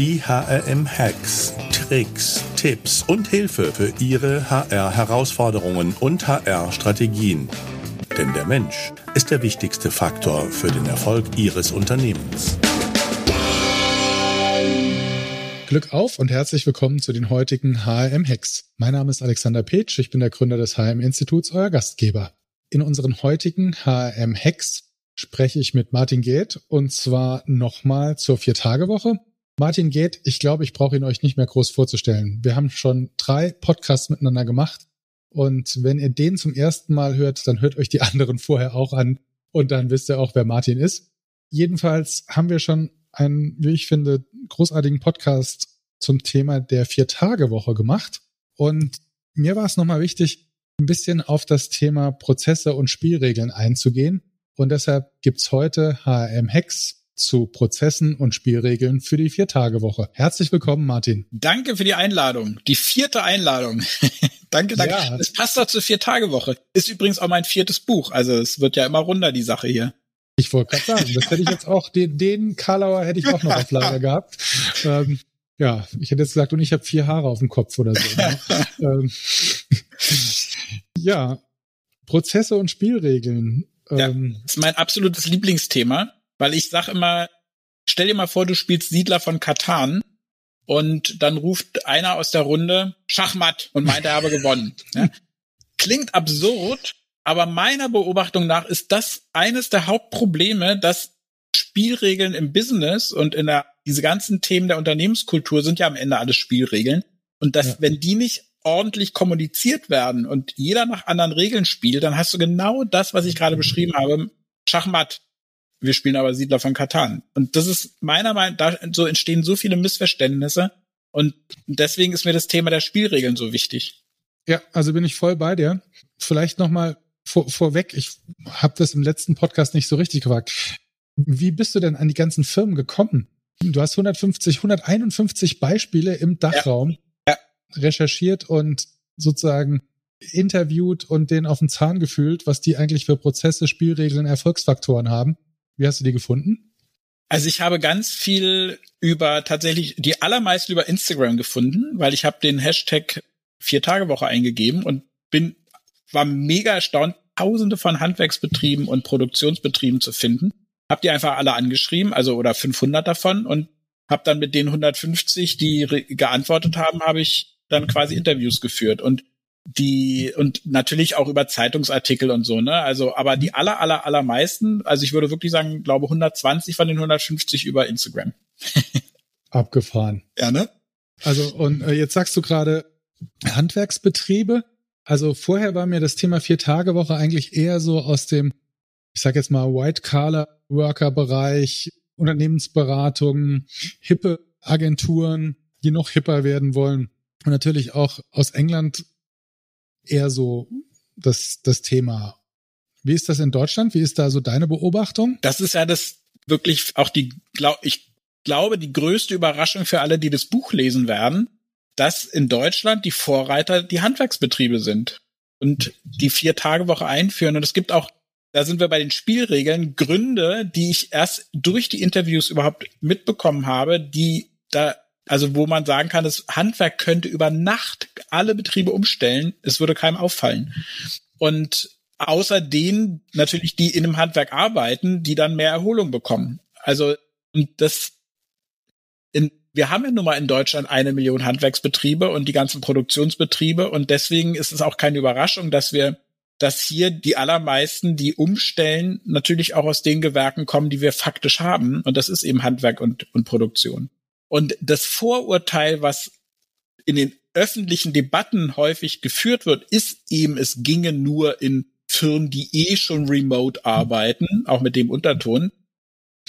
die HRM-Hacks, Tricks, Tipps und Hilfe für Ihre HR-Herausforderungen und HR-Strategien. Denn der Mensch ist der wichtigste Faktor für den Erfolg Ihres Unternehmens. Glück auf und herzlich willkommen zu den heutigen HRM-Hacks. Mein Name ist Alexander Petsch, ich bin der Gründer des HRM-Instituts, euer Gastgeber. In unseren heutigen HRM-Hacks spreche ich mit Martin Geht und zwar nochmal zur Vier-Tage-Woche. Martin Geht, ich glaube, ich brauche ihn euch nicht mehr groß vorzustellen. Wir haben schon drei Podcasts miteinander gemacht. Und wenn ihr den zum ersten Mal hört, dann hört euch die anderen vorher auch an. Und dann wisst ihr auch, wer Martin ist. Jedenfalls haben wir schon einen, wie ich finde, großartigen Podcast zum Thema der Vier-Tage-Woche gemacht. Und mir war es nochmal wichtig, ein bisschen auf das Thema Prozesse und Spielregeln einzugehen. Und deshalb gibt's heute HRM Hacks zu Prozessen und Spielregeln für die Viertagewoche. Herzlich willkommen, Martin. Danke für die Einladung. Die vierte Einladung. danke, danke. Ja. Das passt doch zur Viertagewoche. Ist übrigens auch mein viertes Buch. Also es wird ja immer runder, die Sache hier. Ich wollte gerade sagen, das hätte ich jetzt auch, den, den Karlauer hätte ich auch noch auf Lager gehabt. Ähm, ja, ich hätte jetzt gesagt, und ich habe vier Haare auf dem Kopf oder so. Ne? ähm, ja, Prozesse und Spielregeln. Ja, ähm, das ist mein absolutes Lieblingsthema, weil ich sag immer, stell dir mal vor, du spielst Siedler von Katan und dann ruft einer aus der Runde Schachmatt und meint, er habe gewonnen. Ja? Klingt absurd, aber meiner Beobachtung nach ist das eines der Hauptprobleme, dass Spielregeln im Business und in der, diese ganzen Themen der Unternehmenskultur sind ja am Ende alles Spielregeln. Und dass, ja. wenn die nicht ordentlich kommuniziert werden und jeder nach anderen Regeln spielt, dann hast du genau das, was ich gerade beschrieben habe, Schachmatt. Wir spielen aber Siedler von Katan. Und das ist meiner Meinung nach, so entstehen so viele Missverständnisse. Und deswegen ist mir das Thema der Spielregeln so wichtig. Ja, also bin ich voll bei dir. Vielleicht nochmal vor, vorweg, ich habe das im letzten Podcast nicht so richtig gefragt. Wie bist du denn an die ganzen Firmen gekommen? Du hast 150, 151 Beispiele im Dachraum. Ja recherchiert und sozusagen interviewt und den auf den Zahn gefühlt, was die eigentlich für Prozesse, Spielregeln, Erfolgsfaktoren haben. Wie hast du die gefunden? Also ich habe ganz viel über tatsächlich die allermeisten über Instagram gefunden, weil ich habe den Hashtag vier Tage Woche eingegeben und bin war mega erstaunt, Tausende von Handwerksbetrieben und Produktionsbetrieben zu finden. Hab die einfach alle angeschrieben, also oder 500 davon und habe dann mit den 150, die geantwortet haben, habe ich dann quasi Interviews geführt und die und natürlich auch über Zeitungsartikel und so, ne? Also, aber die aller aller allermeisten, also ich würde wirklich sagen, glaube 120 von den 150 über Instagram. Abgefahren. Ja, ne? Also und äh, jetzt sagst du gerade Handwerksbetriebe. Also vorher war mir das Thema vier Tage Woche eigentlich eher so aus dem, ich sag jetzt mal White Collar Worker Bereich, Unternehmensberatungen, hippe Agenturen, die noch hipper werden wollen. Und natürlich auch aus England eher so das, das Thema. Wie ist das in Deutschland? Wie ist da so deine Beobachtung? Das ist ja das wirklich auch die, glaub, ich glaube, die größte Überraschung für alle, die das Buch lesen werden, dass in Deutschland die Vorreiter die Handwerksbetriebe sind und die Vier-Tage-Woche einführen. Und es gibt auch, da sind wir bei den Spielregeln, Gründe, die ich erst durch die Interviews überhaupt mitbekommen habe, die da also wo man sagen kann, das Handwerk könnte über Nacht alle Betriebe umstellen, es würde keinem auffallen. Und außer denen natürlich, die in einem Handwerk arbeiten, die dann mehr Erholung bekommen. Also das in, wir haben ja nun mal in Deutschland eine Million Handwerksbetriebe und die ganzen Produktionsbetriebe und deswegen ist es auch keine Überraschung, dass wir dass hier die allermeisten, die umstellen, natürlich auch aus den Gewerken kommen, die wir faktisch haben. Und das ist eben Handwerk und, und Produktion. Und das Vorurteil, was in den öffentlichen Debatten häufig geführt wird, ist eben, es ginge nur in Firmen, die eh schon remote arbeiten, auch mit dem Unterton.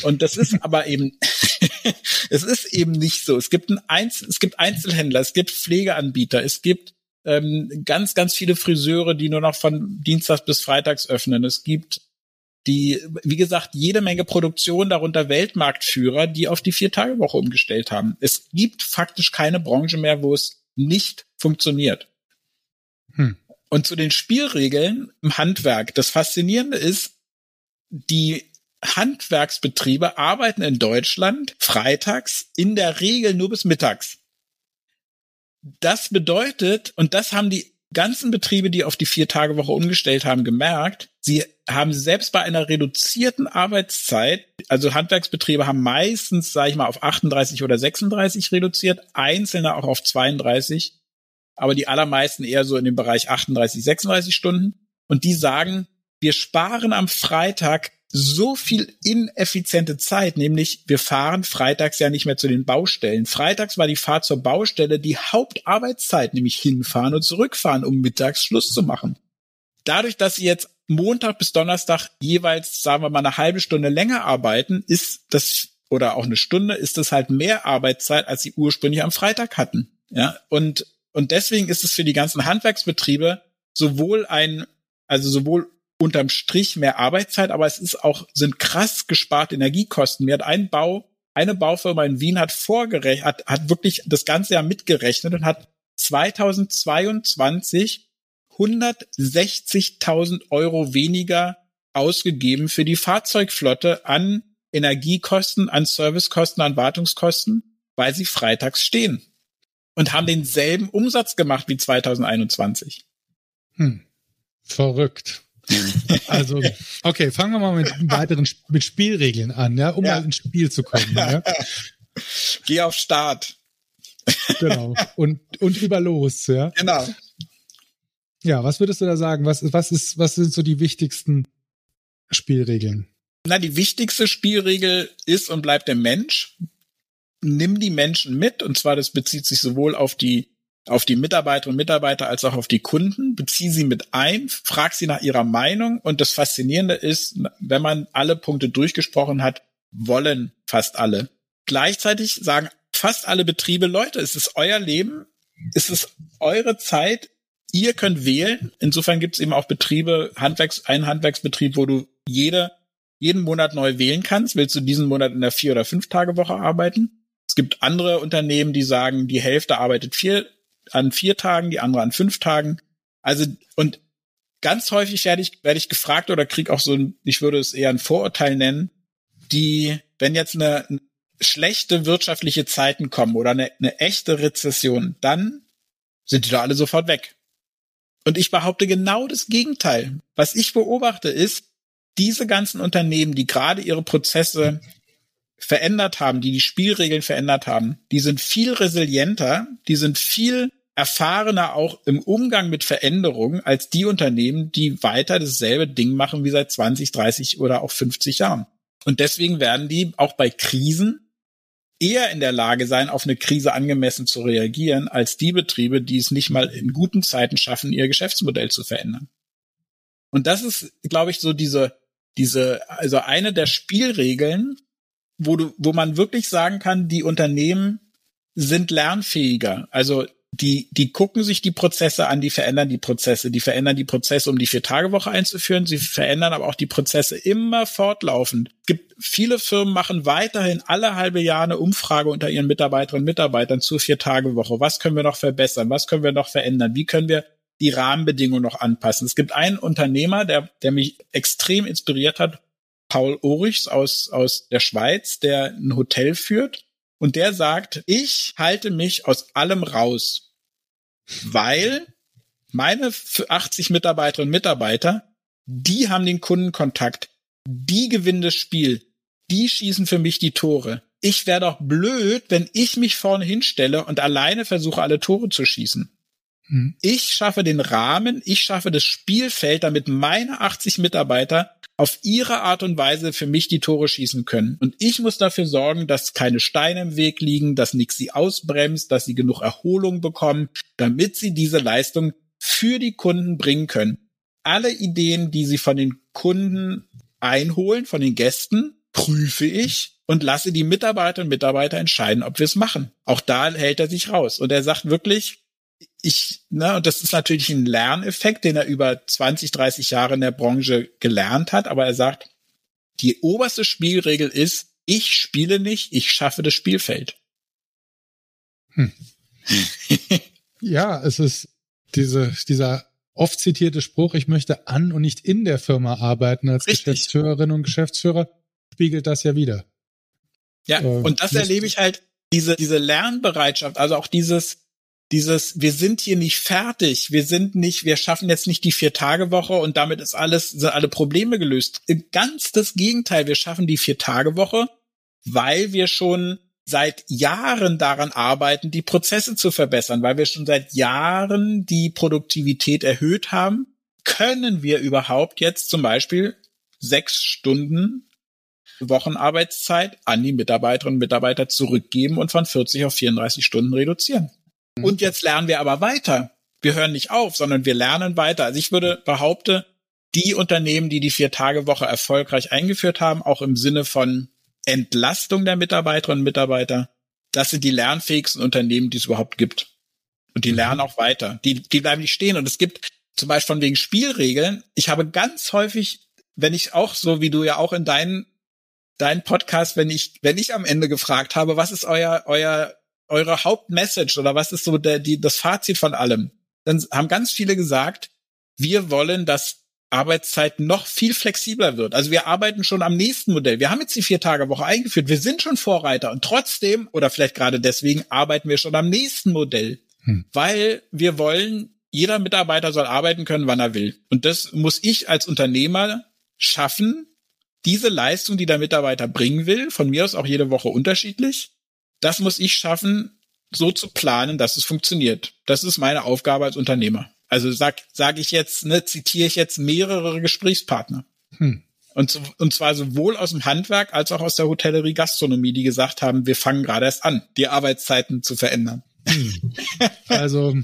Und das ist aber eben, es ist eben nicht so. Es gibt ein Einzel, es gibt Einzelhändler, es gibt Pflegeanbieter, es gibt ähm, ganz, ganz viele Friseure, die nur noch von Dienstags bis Freitags öffnen. Es gibt die, wie gesagt, jede Menge Produktion, darunter Weltmarktführer, die auf die Vier-Tage-Woche umgestellt haben. Es gibt faktisch keine Branche mehr, wo es nicht funktioniert. Hm. Und zu den Spielregeln im Handwerk. Das Faszinierende ist, die Handwerksbetriebe arbeiten in Deutschland freitags in der Regel nur bis mittags. Das bedeutet, und das haben die ganzen Betriebe, die auf die Vier-Tage-Woche umgestellt haben, gemerkt, sie haben selbst bei einer reduzierten Arbeitszeit, also Handwerksbetriebe haben meistens, sage ich mal, auf 38 oder 36 reduziert, einzelne auch auf 32, aber die allermeisten eher so in dem Bereich 38, 36 Stunden. Und die sagen, wir sparen am Freitag so viel ineffiziente Zeit, nämlich wir fahren freitags ja nicht mehr zu den Baustellen. Freitags war die Fahrt zur Baustelle die Hauptarbeitszeit, nämlich hinfahren und zurückfahren, um mittags Schluss zu machen. Dadurch, dass sie jetzt Montag bis Donnerstag jeweils, sagen wir mal, eine halbe Stunde länger arbeiten, ist das oder auch eine Stunde, ist das halt mehr Arbeitszeit, als sie ursprünglich am Freitag hatten. Ja, und, und deswegen ist es für die ganzen Handwerksbetriebe sowohl ein, also sowohl unterm Strich mehr Arbeitszeit, aber es ist auch, sind krass gesparte Energiekosten. Mir hat ein Bau, eine Baufirma in Wien hat vorgerechnet, hat, hat wirklich das ganze Jahr mitgerechnet und hat 2022 160.000 Euro weniger ausgegeben für die Fahrzeugflotte an Energiekosten, an Servicekosten, an Wartungskosten, weil sie freitags stehen und haben denselben Umsatz gemacht wie 2021. Hm. Verrückt. Also, okay, fangen wir mal mit weiteren mit Spielregeln an, ja, um ja. mal ins Spiel zu kommen. Ja. Geh auf Start. Genau. Und, und über los, ja. Genau. Ja, was würdest du da sagen? Was, was ist, was sind so die wichtigsten Spielregeln? Na, die wichtigste Spielregel ist und bleibt der Mensch. Nimm die Menschen mit, und zwar das bezieht sich sowohl auf die auf die Mitarbeiterinnen und Mitarbeiter als auch auf die Kunden, bezieh sie mit ein, frag sie nach ihrer Meinung und das Faszinierende ist, wenn man alle Punkte durchgesprochen hat, wollen fast alle. Gleichzeitig sagen fast alle Betriebe, Leute, es ist euer Leben, es ist eure Zeit, ihr könnt wählen. Insofern gibt es eben auch Betriebe, Handwerks, ein Handwerksbetrieb, wo du jede, jeden Monat neu wählen kannst. Willst du diesen Monat in der vier oder fünf Tage Woche arbeiten? Es gibt andere Unternehmen, die sagen, die Hälfte arbeitet vier an vier Tagen, die andere an fünf Tagen. Also, und ganz häufig werde ich, werde ich gefragt oder krieg auch so ein, ich würde es eher ein Vorurteil nennen, die, wenn jetzt eine, eine schlechte wirtschaftliche Zeiten kommen oder eine, eine echte Rezession, dann sind die da alle sofort weg. Und ich behaupte genau das Gegenteil. Was ich beobachte ist, diese ganzen Unternehmen, die gerade ihre Prozesse verändert haben, die die Spielregeln verändert haben, die sind viel resilienter, die sind viel erfahrener auch im Umgang mit Veränderungen als die Unternehmen, die weiter dasselbe Ding machen wie seit 20, 30 oder auch 50 Jahren. Und deswegen werden die auch bei Krisen eher in der Lage sein, auf eine Krise angemessen zu reagieren, als die Betriebe, die es nicht mal in guten Zeiten schaffen, ihr Geschäftsmodell zu verändern. Und das ist, glaube ich, so diese, diese, also eine der Spielregeln, wo du, wo man wirklich sagen kann, die Unternehmen sind lernfähiger. Also die, die gucken sich die Prozesse an, die verändern die Prozesse, die verändern die Prozesse, um die Vier-Tage-Woche einzuführen. Sie verändern aber auch die Prozesse immer fortlaufend. Es gibt viele Firmen machen weiterhin alle halbe Jahre eine Umfrage unter ihren Mitarbeiterinnen und Mitarbeitern zur Vier-Tage-Woche. Was können wir noch verbessern? Was können wir noch verändern? Wie können wir die Rahmenbedingungen noch anpassen? Es gibt einen Unternehmer, der, der mich extrem inspiriert hat, Paul Orichs aus, aus der Schweiz, der ein Hotel führt. Und der sagt, ich halte mich aus allem raus, weil meine 80 Mitarbeiterinnen und Mitarbeiter, die haben den Kundenkontakt, die gewinnen das Spiel, die schießen für mich die Tore. Ich wäre doch blöd, wenn ich mich vorne hinstelle und alleine versuche, alle Tore zu schießen. Hm. Ich schaffe den Rahmen, ich schaffe das Spielfeld, damit meine 80 Mitarbeiter auf ihre Art und Weise für mich die Tore schießen können. Und ich muss dafür sorgen, dass keine Steine im Weg liegen, dass nichts sie ausbremst, dass sie genug Erholung bekommen, damit sie diese Leistung für die Kunden bringen können. Alle Ideen, die sie von den Kunden einholen, von den Gästen, prüfe ich und lasse die Mitarbeiterinnen und Mitarbeiter entscheiden, ob wir es machen. Auch da hält er sich raus. Und er sagt wirklich, ich, ne, und das ist natürlich ein Lerneffekt, den er über 20, 30 Jahre in der Branche gelernt hat, aber er sagt, die oberste Spielregel ist, ich spiele nicht, ich schaffe das Spielfeld. Hm. ja, es ist diese, dieser oft zitierte Spruch, ich möchte an und nicht in der Firma arbeiten als Richtig. Geschäftsführerin und Geschäftsführer, spiegelt das ja wieder. Ja, äh, und das erlebe ich halt, diese, diese Lernbereitschaft, also auch dieses, dieses, wir sind hier nicht fertig, wir sind nicht, wir schaffen jetzt nicht die Vier-Tage-Woche und damit ist alles, sind alle Probleme gelöst. Ganz das Gegenteil, wir schaffen die Vier-Tage-Woche, weil wir schon seit Jahren daran arbeiten, die Prozesse zu verbessern, weil wir schon seit Jahren die Produktivität erhöht haben, können wir überhaupt jetzt zum Beispiel sechs Stunden Wochenarbeitszeit an die Mitarbeiterinnen und Mitarbeiter zurückgeben und von 40 auf 34 Stunden reduzieren. Mhm. Und jetzt lernen wir aber weiter. Wir hören nicht auf, sondern wir lernen weiter. Also ich würde behaupten, die Unternehmen, die die Vier-Tage-Woche erfolgreich eingeführt haben, auch im Sinne von Entlastung der Mitarbeiterinnen und Mitarbeiter, das sind die lernfähigsten Unternehmen, die es überhaupt gibt. Und die mhm. lernen auch weiter. Die, die bleiben nicht stehen. Und es gibt zum Beispiel von wegen Spielregeln. Ich habe ganz häufig, wenn ich auch so wie du ja auch in deinen deinen Podcast, wenn ich wenn ich am Ende gefragt habe, was ist euer euer eure Hauptmessage oder was ist so der die das Fazit von allem, dann haben ganz viele gesagt, wir wollen, dass Arbeitszeit noch viel flexibler wird. Also wir arbeiten schon am nächsten Modell. Wir haben jetzt die Vier-Tage-Woche eingeführt. Wir sind schon Vorreiter und trotzdem, oder vielleicht gerade deswegen, arbeiten wir schon am nächsten Modell. Hm. Weil wir wollen, jeder Mitarbeiter soll arbeiten können, wann er will. Und das muss ich als Unternehmer schaffen, diese Leistung, die der Mitarbeiter bringen will, von mir aus auch jede Woche unterschiedlich, das muss ich schaffen, so zu planen, dass es funktioniert. Das ist meine Aufgabe als Unternehmer. Also sag, sag ich jetzt, ne, zitiere ich jetzt mehrere Gesprächspartner. Hm. Und, und zwar sowohl aus dem Handwerk als auch aus der Hotellerie Gastronomie, die gesagt haben, wir fangen gerade erst an, die Arbeitszeiten zu verändern. Hm. Also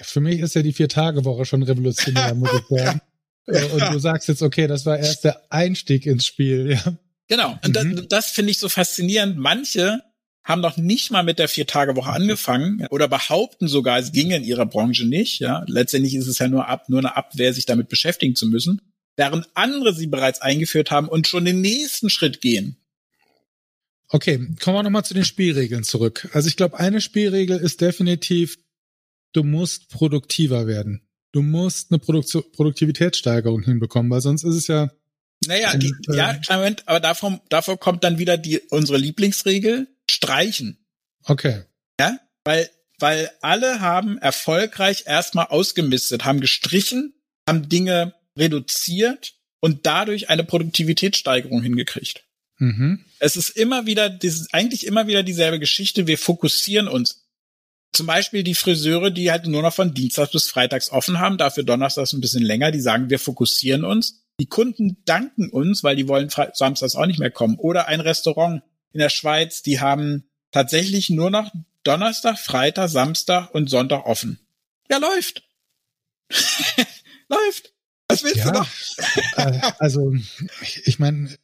für mich ist ja die Vier-Tage-Woche schon revolutionär, muss ich sagen. Und du sagst jetzt, okay, das war erst der Einstieg ins Spiel, ja. Genau. Und mhm. das, das finde ich so faszinierend. Manche haben noch nicht mal mit der Vier-Tage-Woche angefangen oder behaupten sogar, es ginge in ihrer Branche nicht. Ja, letztendlich ist es ja nur ab, nur eine Abwehr, sich damit beschäftigen zu müssen, während andere sie bereits eingeführt haben und schon den nächsten Schritt gehen. Okay, kommen wir nochmal zu den Spielregeln zurück. Also ich glaube, eine Spielregel ist definitiv, du musst produktiver werden. Du musst eine Produkt Produktivitätssteigerung hinbekommen, weil sonst ist es ja. Naja, die, äh, ja, Moment, aber davon, davor kommt dann wieder die, unsere Lieblingsregel streichen. Okay. Ja, weil, weil alle haben erfolgreich erstmal ausgemistet, haben gestrichen, haben Dinge reduziert und dadurch eine Produktivitätssteigerung hingekriegt. Mhm. Es ist immer wieder, dieses, eigentlich immer wieder dieselbe Geschichte. Wir fokussieren uns. Zum Beispiel die Friseure, die halt nur noch von Dienstags bis Freitags offen haben, dafür Donnerstags ein bisschen länger, die sagen, wir fokussieren uns. Die Kunden danken uns, weil die wollen Samstags auch nicht mehr kommen. Oder ein Restaurant, in der Schweiz, die haben tatsächlich nur noch Donnerstag, Freitag, Samstag und Sonntag offen. Ja, läuft. läuft. Was willst ja, du noch? äh, also, ich meine,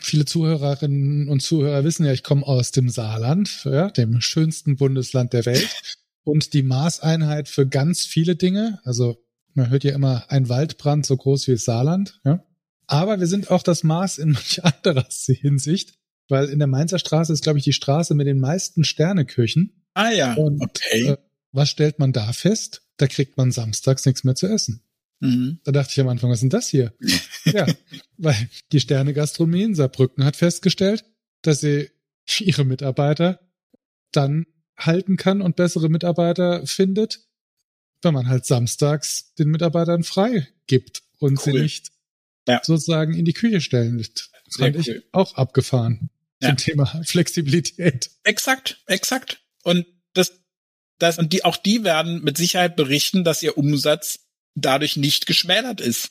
viele Zuhörerinnen und Zuhörer wissen ja, ich komme aus dem Saarland, ja, dem schönsten Bundesland der Welt. Und die Maßeinheit für ganz viele Dinge, also man hört ja immer ein Waldbrand so groß wie das Saarland, ja. Aber wir sind auch das Maß in manch anderer Hinsicht. Weil in der Mainzer Straße ist, glaube ich, die Straße mit den meisten Sterneküchen. Ah ja, Und, okay. Äh, was stellt man da fest? Da kriegt man samstags nichts mehr zu essen. Mhm. Da dachte ich am Anfang, was ist denn das hier? ja, weil die Sterne-Gastronomie in Saarbrücken hat festgestellt, dass sie ihre Mitarbeiter dann halten kann und bessere Mitarbeiter findet, wenn man halt samstags den Mitarbeitern frei gibt und cool. sie nicht ja. sozusagen in die Küche stellen. Das fand cool. ich auch abgefahren ja. zum Thema Flexibilität. Exakt, exakt. Und das, das, und die, auch die werden mit Sicherheit berichten, dass ihr Umsatz dadurch nicht geschmälert ist.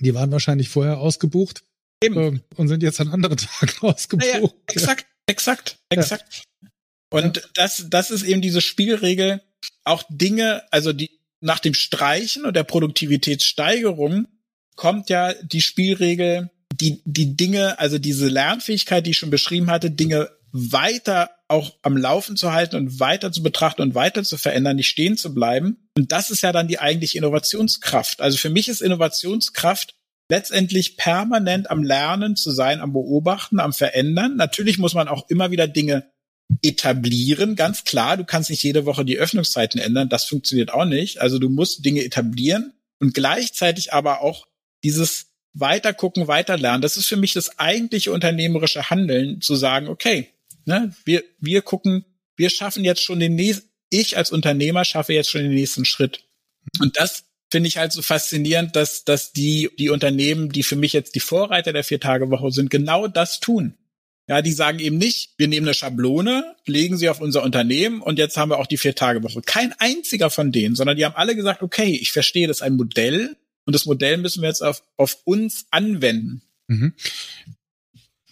Die waren wahrscheinlich vorher ausgebucht Eben. Ähm, und sind jetzt an anderen Tagen ausgebucht. Naja, exakt, exakt, exakt. Ja. Und ja. das, das ist eben diese Spielregel. Auch Dinge, also die nach dem Streichen und der Produktivitätssteigerung kommt ja die Spielregel, die, die Dinge, also diese Lernfähigkeit, die ich schon beschrieben hatte, Dinge weiter auch am Laufen zu halten und weiter zu betrachten und weiter zu verändern, nicht stehen zu bleiben. Und das ist ja dann die eigentliche Innovationskraft. Also für mich ist Innovationskraft letztendlich permanent am Lernen zu sein, am Beobachten, am Verändern. Natürlich muss man auch immer wieder Dinge etablieren. Ganz klar, du kannst nicht jede Woche die Öffnungszeiten ändern. Das funktioniert auch nicht. Also du musst Dinge etablieren und gleichzeitig aber auch dieses weiter gucken, weiter lernen. Das ist für mich das eigentliche unternehmerische Handeln, zu sagen, okay, ne, wir, wir gucken, wir schaffen jetzt schon den nächsten, ich als Unternehmer schaffe jetzt schon den nächsten Schritt. Und das finde ich halt so faszinierend, dass, dass die, die Unternehmen, die für mich jetzt die Vorreiter der Vier-Tage-Woche sind, genau das tun. Ja, die sagen eben nicht, wir nehmen eine Schablone, legen sie auf unser Unternehmen und jetzt haben wir auch die Vier-Tage-Woche. Kein einziger von denen, sondern die haben alle gesagt, okay, ich verstehe das ist ein Modell und das Modell müssen wir jetzt auf, auf uns anwenden. Mhm.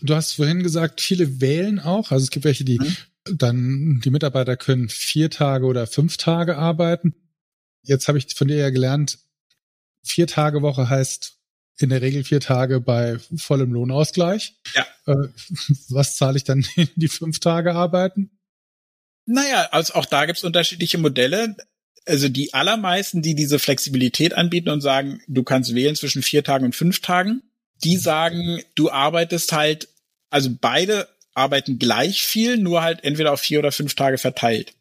Du hast vorhin gesagt, viele wählen auch. Also es gibt welche, die mhm. dann, die Mitarbeiter können vier Tage oder fünf Tage arbeiten. Jetzt habe ich von dir ja gelernt, vier Tage Woche heißt in der Regel vier Tage bei vollem Lohnausgleich. Ja. Äh, was zahle ich dann in die fünf Tage arbeiten? Naja, also auch da gibt's unterschiedliche Modelle. Also die allermeisten, die diese Flexibilität anbieten und sagen, du kannst wählen zwischen vier Tagen und fünf Tagen, die sagen, du arbeitest halt, also beide arbeiten gleich viel, nur halt entweder auf vier oder fünf Tage verteilt.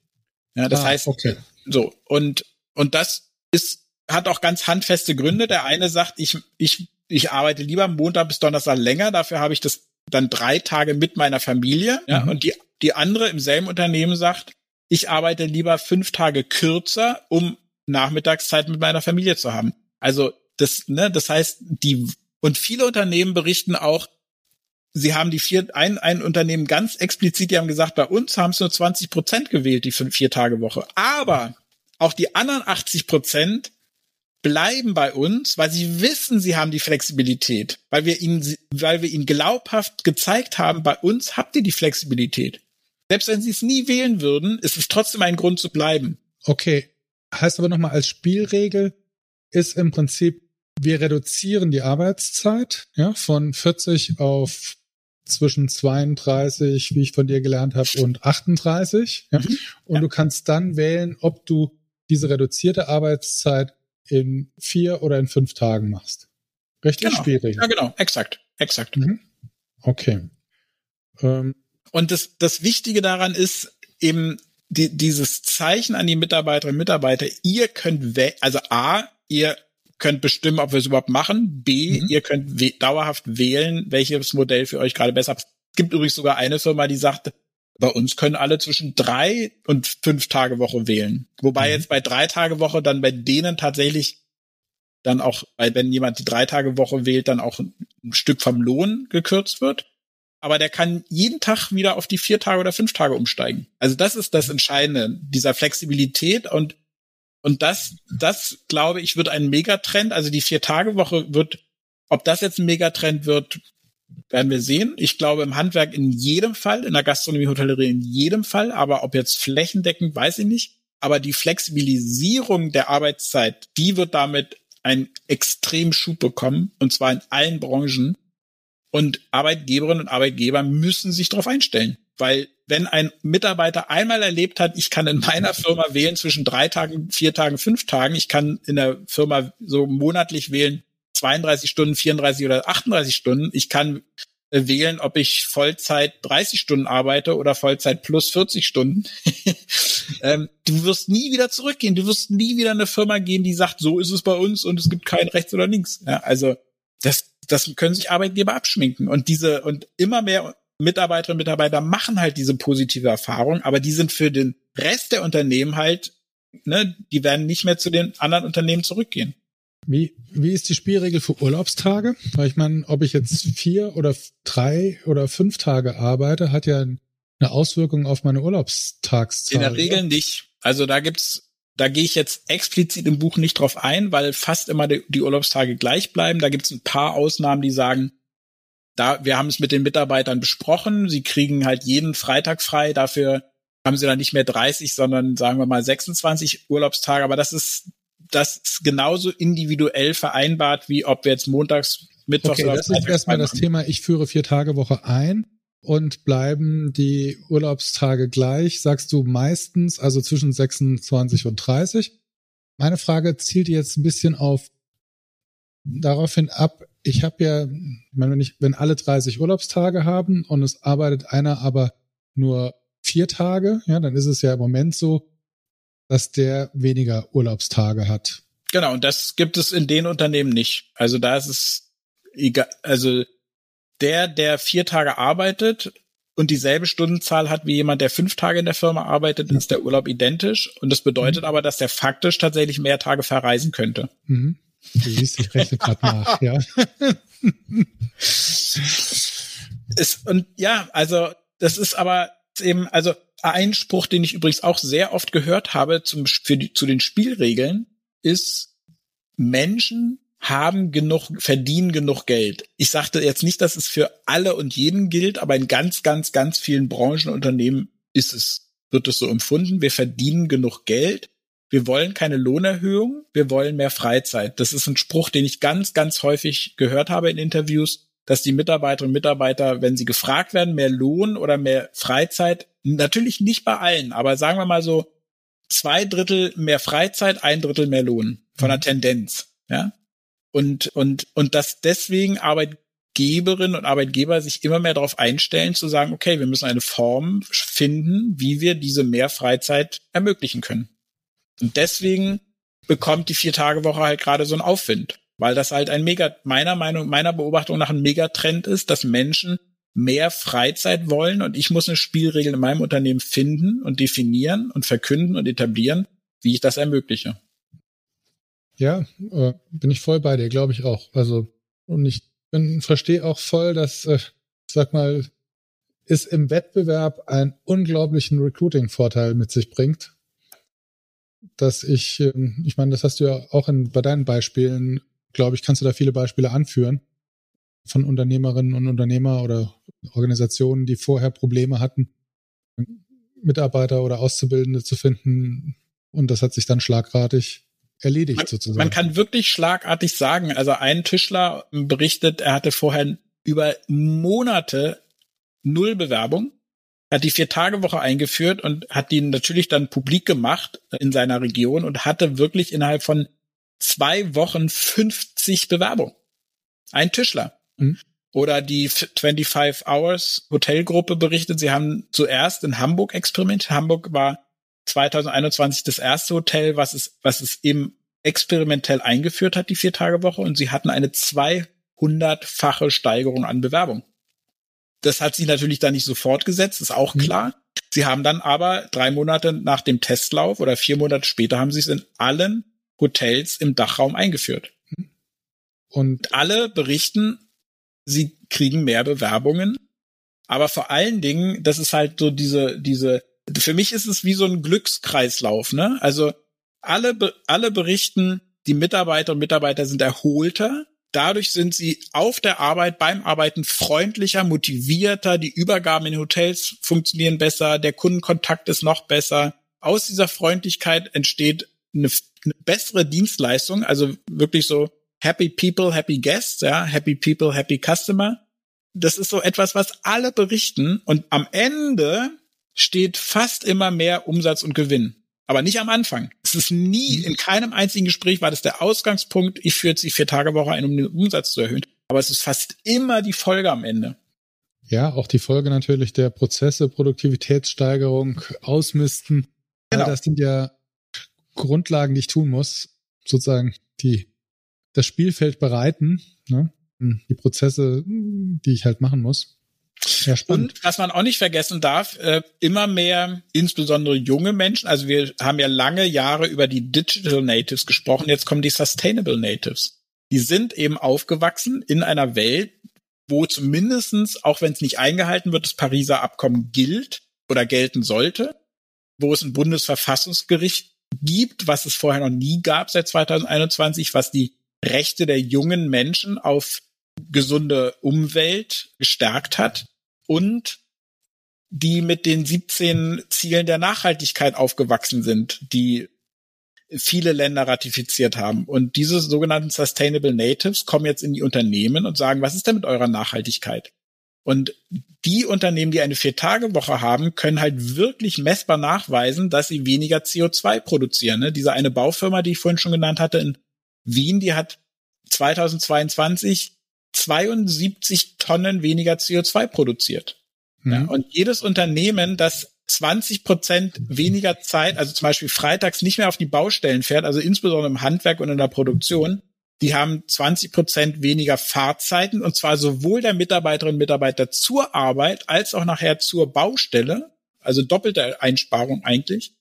Ja, das ah, heißt, okay. so, und, und das ist hat auch ganz handfeste Gründe. Der eine sagt, ich, ich, ich arbeite lieber Montag bis Donnerstag länger, dafür habe ich das dann drei Tage mit meiner Familie. Ja, mhm. und die, die andere im selben Unternehmen sagt, ich arbeite lieber fünf Tage kürzer, um Nachmittagszeit mit meiner Familie zu haben. Also das, ne, das heißt, die und viele Unternehmen berichten auch, sie haben die vier, ein, ein Unternehmen ganz explizit, die haben gesagt, bei uns haben es nur 20 Prozent gewählt, die vier Tage Woche. Aber auch die anderen 80 Prozent bleiben bei uns, weil sie wissen, sie haben die Flexibilität, weil wir ihnen, weil wir ihnen glaubhaft gezeigt haben, bei uns habt ihr die Flexibilität. Selbst wenn sie es nie wählen würden, ist es trotzdem ein Grund zu bleiben. Okay. Heißt aber nochmal als Spielregel ist im Prinzip, wir reduzieren die Arbeitszeit, ja, von 40 auf zwischen 32, wie ich von dir gelernt habe, und 38. Ja? Mhm. Und ja. du kannst dann wählen, ob du diese reduzierte Arbeitszeit in vier oder in fünf Tagen machst. Richtig genau. schwierig. Ja, genau, exakt, exakt. Mhm. Okay. Ähm. Und das, das Wichtige daran ist eben die, dieses Zeichen an die Mitarbeiterinnen und Mitarbeiter, ihr könnt, also A, ihr könnt bestimmen, ob wir es überhaupt machen. B, mhm. ihr könnt we dauerhaft wählen, welches Modell für euch gerade besser. Es gibt übrigens sogar eine Firma, die sagt, bei uns können alle zwischen drei und fünf Tage Woche wählen. Wobei mhm. jetzt bei drei Tage Woche dann bei denen tatsächlich dann auch, weil wenn jemand die drei Tage Woche wählt, dann auch ein Stück vom Lohn gekürzt wird. Aber der kann jeden Tag wieder auf die vier Tage oder fünf Tage umsteigen. Also das ist das Entscheidende, dieser Flexibilität und und das, das glaube ich, wird ein Megatrend. Also die vier Tage Woche wird, ob das jetzt ein Megatrend wird, werden wir sehen. Ich glaube im Handwerk in jedem Fall, in der Gastronomie, Hotellerie in jedem Fall, aber ob jetzt flächendeckend, weiß ich nicht. Aber die Flexibilisierung der Arbeitszeit, die wird damit einen extremen Schub bekommen, und zwar in allen Branchen. Und Arbeitgeberinnen und Arbeitgeber müssen sich darauf einstellen. Weil wenn ein Mitarbeiter einmal erlebt hat, ich kann in meiner Firma wählen zwischen drei Tagen, vier Tagen, fünf Tagen, ich kann in der Firma so monatlich wählen, 32 Stunden, 34 oder 38 Stunden. Ich kann äh, wählen, ob ich Vollzeit 30 Stunden arbeite oder Vollzeit plus 40 Stunden. ähm, du wirst nie wieder zurückgehen. Du wirst nie wieder eine Firma gehen, die sagt, so ist es bei uns und es gibt kein rechts oder links. Ja, also das, das können sich Arbeitgeber abschminken. Und diese, und immer mehr Mitarbeiterinnen und Mitarbeiter machen halt diese positive Erfahrung, aber die sind für den Rest der Unternehmen halt, ne, die werden nicht mehr zu den anderen Unternehmen zurückgehen. Wie, wie ist die Spielregel für Urlaubstage? Weil ich meine, ob ich jetzt vier oder drei oder fünf Tage arbeite, hat ja eine Auswirkung auf meine Urlaubstagszahl. In der Regel nicht. Also da gibt's, da gehe ich jetzt explizit im Buch nicht drauf ein, weil fast immer die, die Urlaubstage gleich bleiben. Da gibt's ein paar Ausnahmen, die sagen, da, wir haben es mit den Mitarbeitern besprochen, sie kriegen halt jeden Freitag frei, dafür haben sie dann nicht mehr 30, sondern sagen wir mal 26 Urlaubstage, aber das ist das ist genauso individuell vereinbart, wie ob wir jetzt montags, mittwochs okay, oder Das ist erstmal das Thema, ich führe vier Tage Woche ein und bleiben die Urlaubstage gleich, sagst du meistens, also zwischen 26 und 30. Meine Frage zielt jetzt ein bisschen auf daraufhin ab, ich habe ja, ich meine, wenn, ich, wenn alle 30 Urlaubstage haben und es arbeitet einer aber nur vier Tage, ja, dann ist es ja im Moment so, dass der weniger Urlaubstage hat. Genau, und das gibt es in den Unternehmen nicht. Also da ist es egal, also der, der vier Tage arbeitet und dieselbe Stundenzahl hat wie jemand, der fünf Tage in der Firma arbeitet, ist der Urlaub identisch. Und das bedeutet mhm. aber, dass der faktisch tatsächlich mehr Tage verreisen könnte. Mhm. Du siehst, ich rechne gerade nach, ja. ist, und ja, also das ist aber eben, also ein Spruch, den ich übrigens auch sehr oft gehört habe zum, für die, zu den Spielregeln, ist, Menschen haben genug, verdienen genug Geld. Ich sagte jetzt nicht, dass es für alle und jeden gilt, aber in ganz, ganz, ganz vielen Branchen und Unternehmen ist es, wird es so empfunden. Wir verdienen genug Geld. Wir wollen keine Lohnerhöhung. Wir wollen mehr Freizeit. Das ist ein Spruch, den ich ganz, ganz häufig gehört habe in Interviews, dass die Mitarbeiterinnen und Mitarbeiter, wenn sie gefragt werden, mehr Lohn oder mehr Freizeit, natürlich nicht bei allen, aber sagen wir mal so, zwei Drittel mehr Freizeit, ein Drittel mehr Lohn von der mhm. Tendenz, ja. Und, und, und dass deswegen Arbeitgeberinnen und Arbeitgeber sich immer mehr darauf einstellen, zu sagen, okay, wir müssen eine Form finden, wie wir diese mehr Freizeit ermöglichen können. Und deswegen bekommt die Vier-Tage-Woche halt gerade so einen Aufwind, weil das halt ein mega, meiner Meinung, meiner Beobachtung nach ein Megatrend ist, dass Menschen mehr Freizeit wollen und ich muss eine Spielregel in meinem Unternehmen finden und definieren und verkünden und etablieren, wie ich das ermögliche. Ja, äh, bin ich voll bei dir, glaube ich auch. Also, und ich verstehe auch voll, dass, äh, sag mal, es im Wettbewerb einen unglaublichen Recruiting-Vorteil mit sich bringt. Dass ich, äh, ich meine, das hast du ja auch in, bei deinen Beispielen, glaube ich, kannst du da viele Beispiele anführen von Unternehmerinnen und Unternehmer oder Organisationen, die vorher Probleme hatten, Mitarbeiter oder Auszubildende zu finden. Und das hat sich dann schlagartig erledigt man, sozusagen. Man kann wirklich schlagartig sagen, also ein Tischler berichtet, er hatte vorher über Monate null Bewerbung, hat die Vier-Tage-Woche eingeführt und hat die natürlich dann publik gemacht in seiner Region und hatte wirklich innerhalb von zwei Wochen 50 Bewerbungen. Ein Tischler. Mhm. Oder die 25 Hours Hotelgruppe berichtet, sie haben zuerst in Hamburg experimentiert. Hamburg war 2021 das erste Hotel, was es, was es eben experimentell eingeführt hat, die Vier-Tage-Woche, und sie hatten eine 200-fache Steigerung an Bewerbung. Das hat sich natürlich dann nicht sofort gesetzt, ist auch mhm. klar. Sie haben dann aber drei Monate nach dem Testlauf oder vier Monate später haben sie es in allen Hotels im Dachraum eingeführt. Mhm. Und alle berichten, sie kriegen mehr Bewerbungen. Aber vor allen Dingen, das ist halt so diese, diese für mich ist es wie so ein Glückskreislauf, ne? Also alle, alle berichten, die Mitarbeiter und Mitarbeiter sind erholter. Dadurch sind sie auf der Arbeit, beim Arbeiten freundlicher, motivierter. Die Übergaben in Hotels funktionieren besser. Der Kundenkontakt ist noch besser. Aus dieser Freundlichkeit entsteht eine, eine bessere Dienstleistung. Also wirklich so happy people, happy guests, ja, happy people, happy customer. Das ist so etwas, was alle berichten. Und am Ende steht fast immer mehr Umsatz und Gewinn. Aber nicht am Anfang. Es ist nie, mhm. in keinem einzigen Gespräch war das der Ausgangspunkt, ich führe jetzt die Vier-Tage-Woche ein, um den Umsatz zu erhöhen. Aber es ist fast immer die Folge am Ende. Ja, auch die Folge natürlich der Prozesse, Produktivitätssteigerung, Ausmisten. Genau. das sind ja Grundlagen, die ich tun muss. Sozusagen die, das Spielfeld bereiten, ne? die Prozesse, die ich halt machen muss. Ja, spannend. Und was man auch nicht vergessen darf, äh, immer mehr, insbesondere junge Menschen, also wir haben ja lange Jahre über die Digital Natives gesprochen, jetzt kommen die Sustainable Natives. Die sind eben aufgewachsen in einer Welt, wo zumindestens, auch wenn es nicht eingehalten wird, das Pariser Abkommen gilt oder gelten sollte, wo es ein Bundesverfassungsgericht gibt, was es vorher noch nie gab seit 2021, was die Rechte der jungen Menschen auf gesunde Umwelt gestärkt hat und die mit den 17 Zielen der Nachhaltigkeit aufgewachsen sind, die viele Länder ratifiziert haben. Und diese sogenannten Sustainable Natives kommen jetzt in die Unternehmen und sagen, was ist denn mit eurer Nachhaltigkeit? Und die Unternehmen, die eine Vier-Tage-Woche haben, können halt wirklich messbar nachweisen, dass sie weniger CO2 produzieren. Ne? Diese eine Baufirma, die ich vorhin schon genannt hatte in Wien, die hat 2022 72 Tonnen weniger CO2 produziert. Mhm. Ja, und jedes Unternehmen, das 20 Prozent weniger Zeit, also zum Beispiel freitags nicht mehr auf die Baustellen fährt, also insbesondere im Handwerk und in der Produktion, die haben 20 Prozent weniger Fahrzeiten und zwar sowohl der Mitarbeiterinnen und Mitarbeiter zur Arbeit als auch nachher zur Baustelle, also doppelte Einsparung eigentlich.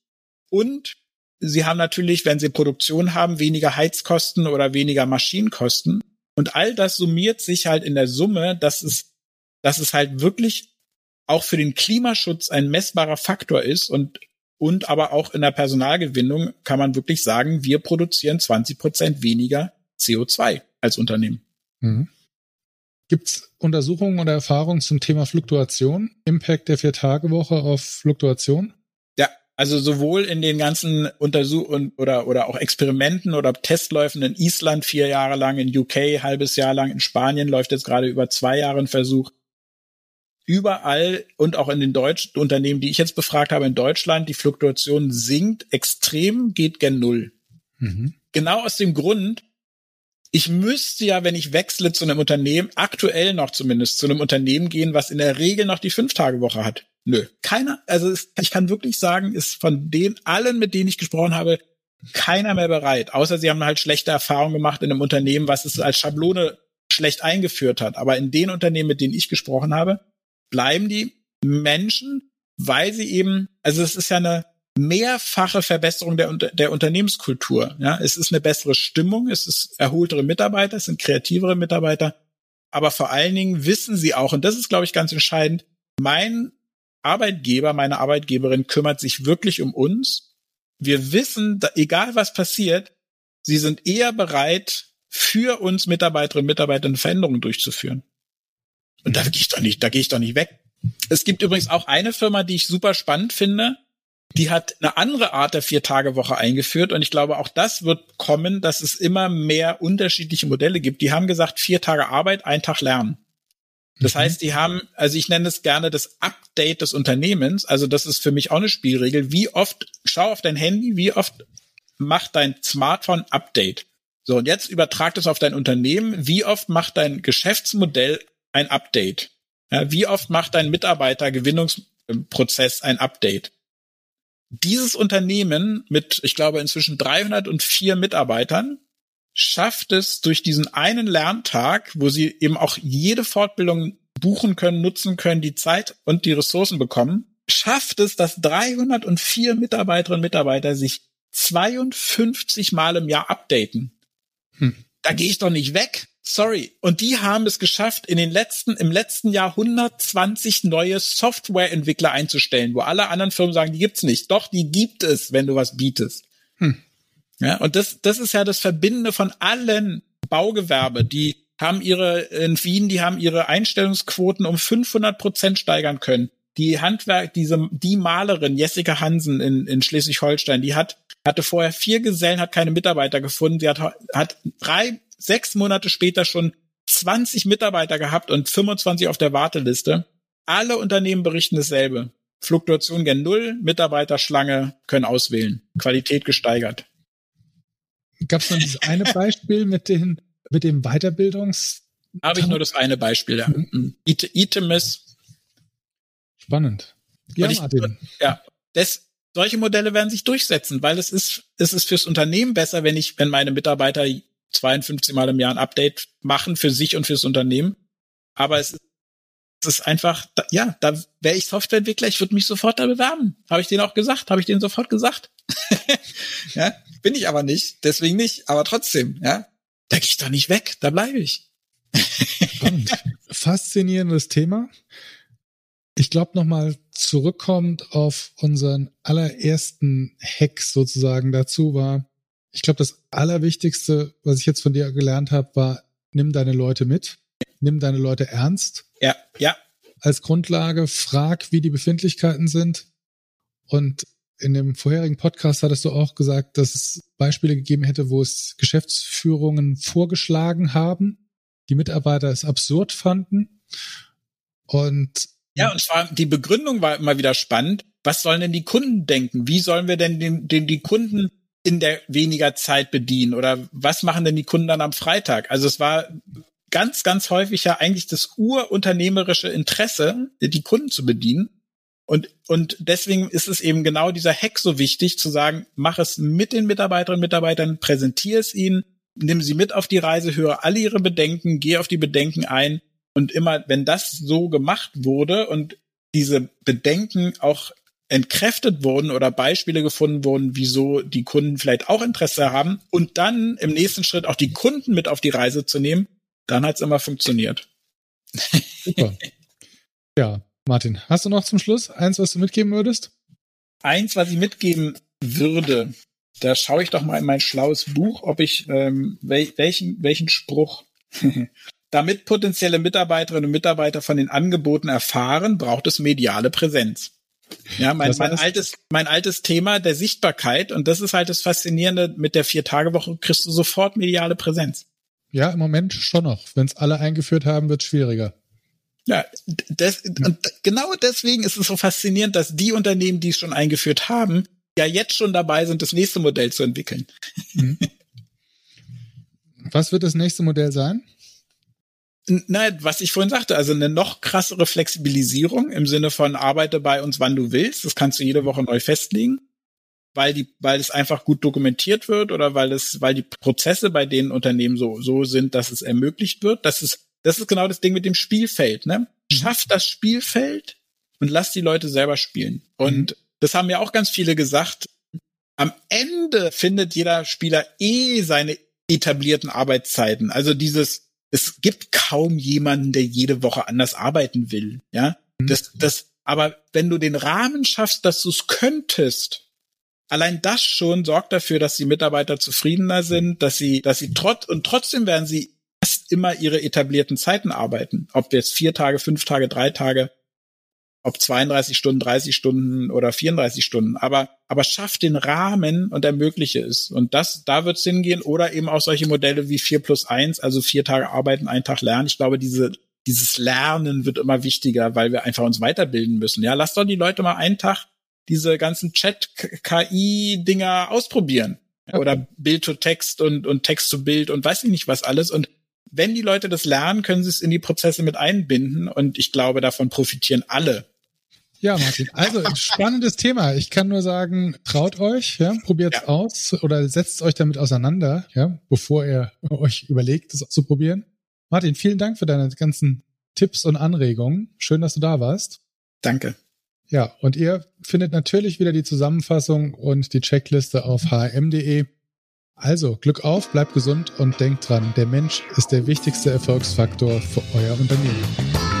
Und sie haben natürlich, wenn sie Produktion haben, weniger Heizkosten oder weniger Maschinenkosten. Und all das summiert sich halt in der Summe, dass es, dass es halt wirklich auch für den Klimaschutz ein messbarer Faktor ist und und aber auch in der Personalgewinnung kann man wirklich sagen, wir produzieren 20 Prozent weniger CO2 als Unternehmen. Mhm. Gibt es Untersuchungen oder Erfahrungen zum Thema Fluktuation, Impact der Vier-Tage-Woche auf Fluktuation? Also sowohl in den ganzen Untersuchungen oder, oder auch Experimenten oder Testläufen in Island vier Jahre lang, in UK halbes Jahr lang, in Spanien läuft jetzt gerade über zwei Jahre ein Versuch. Überall und auch in den deutschen Unternehmen, die ich jetzt befragt habe in Deutschland, die Fluktuation sinkt extrem, geht gen Null. Mhm. Genau aus dem Grund, ich müsste ja, wenn ich wechsle zu einem Unternehmen, aktuell noch zumindest zu einem Unternehmen gehen, was in der Regel noch die Fünf-Tage-Woche hat. Nö, keiner, also es, ich kann wirklich sagen, ist von den allen, mit denen ich gesprochen habe, keiner mehr bereit. Außer sie haben halt schlechte Erfahrungen gemacht in einem Unternehmen, was es als Schablone schlecht eingeführt hat. Aber in den Unternehmen, mit denen ich gesprochen habe, bleiben die Menschen, weil sie eben, also es ist ja eine, mehrfache Verbesserung der, der Unternehmenskultur. Ja, es ist eine bessere Stimmung, es ist erholtere Mitarbeiter, es sind kreativere Mitarbeiter, aber vor allen Dingen wissen sie auch, und das ist, glaube ich, ganz entscheidend, mein Arbeitgeber, meine Arbeitgeberin kümmert sich wirklich um uns. Wir wissen, egal was passiert, sie sind eher bereit, für uns Mitarbeiterinnen und Mitarbeiter eine Veränderung durchzuführen. Und da gehe ich doch nicht, da gehe ich doch nicht weg. Es gibt übrigens auch eine Firma, die ich super spannend finde die hat eine andere Art der Vier-Tage-Woche eingeführt und ich glaube, auch das wird kommen, dass es immer mehr unterschiedliche Modelle gibt. Die haben gesagt, vier Tage Arbeit, ein Tag Lernen. Das mhm. heißt, die haben, also ich nenne es gerne das Update des Unternehmens. Also das ist für mich auch eine Spielregel. Wie oft, schau auf dein Handy, wie oft macht dein Smartphone Update? So, und jetzt übertrag das auf dein Unternehmen. Wie oft macht dein Geschäftsmodell ein Update? Ja, wie oft macht dein Mitarbeitergewinnungsprozess ein Update? Dieses Unternehmen mit, ich glaube, inzwischen 304 Mitarbeitern schafft es durch diesen einen Lerntag, wo sie eben auch jede Fortbildung buchen können, nutzen können, die Zeit und die Ressourcen bekommen, schafft es, dass 304 Mitarbeiterinnen und Mitarbeiter sich 52 Mal im Jahr updaten. Hm. Da gehe ich doch nicht weg. Sorry. Und die haben es geschafft, in den letzten, im letzten Jahr 120 neue Softwareentwickler einzustellen, wo alle anderen Firmen sagen, die gibt's nicht. Doch, die gibt es, wenn du was bietest. Hm. Ja, und das, das ist ja das Verbindende von allen Baugewerbe, die haben ihre, in Wien, die haben ihre Einstellungsquoten um 500 Prozent steigern können. Die Handwerk, diese, die Malerin Jessica Hansen in, in Schleswig-Holstein, die hat, hatte vorher vier Gesellen, hat keine Mitarbeiter gefunden. Sie hat, hat drei sechs Monate später schon 20 Mitarbeiter gehabt und 25 auf der Warteliste. Alle Unternehmen berichten dasselbe. Fluktuation gen Null, Mitarbeiterschlange können auswählen. Qualität gesteigert. Gab es noch dieses eine Beispiel mit den mit dem Weiterbildungs? Habe ich nur das eine Beispiel, ja. Mhm. Itemis. Spannend. Ja, ich. Ja, das, solche Modelle werden sich durchsetzen, weil es ist, es ist fürs Unternehmen besser, wenn ich, wenn meine Mitarbeiter 52 Mal im Jahr ein Update machen für sich und fürs Unternehmen. Aber es ist einfach, ja, da wäre ich Softwareentwickler, ich würde mich sofort da bewerben. Habe ich denen auch gesagt, habe ich denen sofort gesagt. ja, bin ich aber nicht, deswegen nicht, aber trotzdem, ja, da gehe ich doch nicht weg, da bleibe ich. Faszinierendes Thema. Ich glaube nochmal zurückkommt auf unseren allerersten Hack sozusagen dazu war, ich glaube, das Allerwichtigste, was ich jetzt von dir gelernt habe, war, nimm deine Leute mit, nimm deine Leute ernst. Ja, ja. Als Grundlage frag, wie die Befindlichkeiten sind. Und in dem vorherigen Podcast hattest du auch gesagt, dass es Beispiele gegeben hätte, wo es Geschäftsführungen vorgeschlagen haben, die Mitarbeiter es absurd fanden. Und ja, und zwar die Begründung war immer wieder spannend. Was sollen denn die Kunden denken? Wie sollen wir denn den, den die Kunden in der weniger Zeit bedienen? Oder was machen denn die Kunden dann am Freitag? Also es war ganz, ganz häufig ja eigentlich das urunternehmerische Interesse, die Kunden zu bedienen. Und, und deswegen ist es eben genau dieser Hack so wichtig, zu sagen, mach es mit den Mitarbeiterinnen und Mitarbeitern, präsentiere es ihnen, nimm sie mit auf die Reise, höre alle ihre Bedenken, gehe auf die Bedenken ein und immer, wenn das so gemacht wurde und diese Bedenken auch entkräftet wurden oder Beispiele gefunden wurden, wieso die Kunden vielleicht auch Interesse haben und dann im nächsten Schritt auch die Kunden mit auf die Reise zu nehmen, dann hat es immer funktioniert. Super. ja, Martin, hast du noch zum Schluss eins, was du mitgeben würdest? Eins, was ich mitgeben würde, da schaue ich doch mal in mein schlaues Buch, ob ich ähm, wel welchen, welchen Spruch. Damit potenzielle Mitarbeiterinnen und Mitarbeiter von den Angeboten erfahren, braucht es mediale Präsenz. Ja, mein, mein altes, mein altes Thema der Sichtbarkeit und das ist halt das Faszinierende mit der Vier-Tage-Woche, kriegst du sofort mediale Präsenz. Ja, im Moment schon noch. Wenn es alle eingeführt haben, wird es schwieriger. Ja, das, und genau deswegen ist es so faszinierend, dass die Unternehmen, die es schon eingeführt haben, ja jetzt schon dabei sind, das nächste Modell zu entwickeln. Mhm. Was wird das nächste Modell sein? Nein, was ich vorhin sagte, also eine noch krassere Flexibilisierung im Sinne von arbeite bei uns, wann du willst. Das kannst du jede Woche neu festlegen, weil die, weil es einfach gut dokumentiert wird oder weil es, weil die Prozesse bei den Unternehmen so, so sind, dass es ermöglicht wird. Das ist, das ist genau das Ding mit dem Spielfeld, ne? Mhm. Schaff das Spielfeld und lass die Leute selber spielen. Und mhm das haben ja auch ganz viele gesagt, am Ende findet jeder Spieler eh seine etablierten Arbeitszeiten. Also dieses, es gibt kaum jemanden, der jede Woche anders arbeiten will. Ja, mhm. das, das, aber wenn du den Rahmen schaffst, dass du es könntest, allein das schon sorgt dafür, dass die Mitarbeiter zufriedener sind, dass sie, dass sie trotz, und trotzdem werden sie fast immer ihre etablierten Zeiten arbeiten. Ob jetzt vier Tage, fünf Tage, drei Tage, ob 32 Stunden, 30 Stunden oder 34 Stunden, aber, aber schafft den Rahmen und ermögliche es. Und das, da wird es hingehen oder eben auch solche Modelle wie 4 plus 1, also vier Tage arbeiten, ein Tag lernen. Ich glaube, diese, dieses Lernen wird immer wichtiger, weil wir einfach uns weiterbilden müssen. Ja, lass doch die Leute mal einen Tag diese ganzen Chat-KI-Dinger ausprobieren. Oder Bild-to-Text und, und Text-to-Bild und weiß ich nicht was alles. Und wenn die Leute das lernen, können sie es in die Prozesse mit einbinden. Und ich glaube, davon profitieren alle. Ja, Martin. Also spannendes Thema. Ich kann nur sagen, traut euch, ja, probiert's ja. aus oder setzt euch damit auseinander, ja, bevor ihr euch überlegt, es zu probieren. Martin, vielen Dank für deine ganzen Tipps und Anregungen. Schön, dass du da warst. Danke. Ja, und ihr findet natürlich wieder die Zusammenfassung und die Checkliste auf hm.de. Also, Glück auf, bleibt gesund und denkt dran, der Mensch ist der wichtigste Erfolgsfaktor für euer Unternehmen.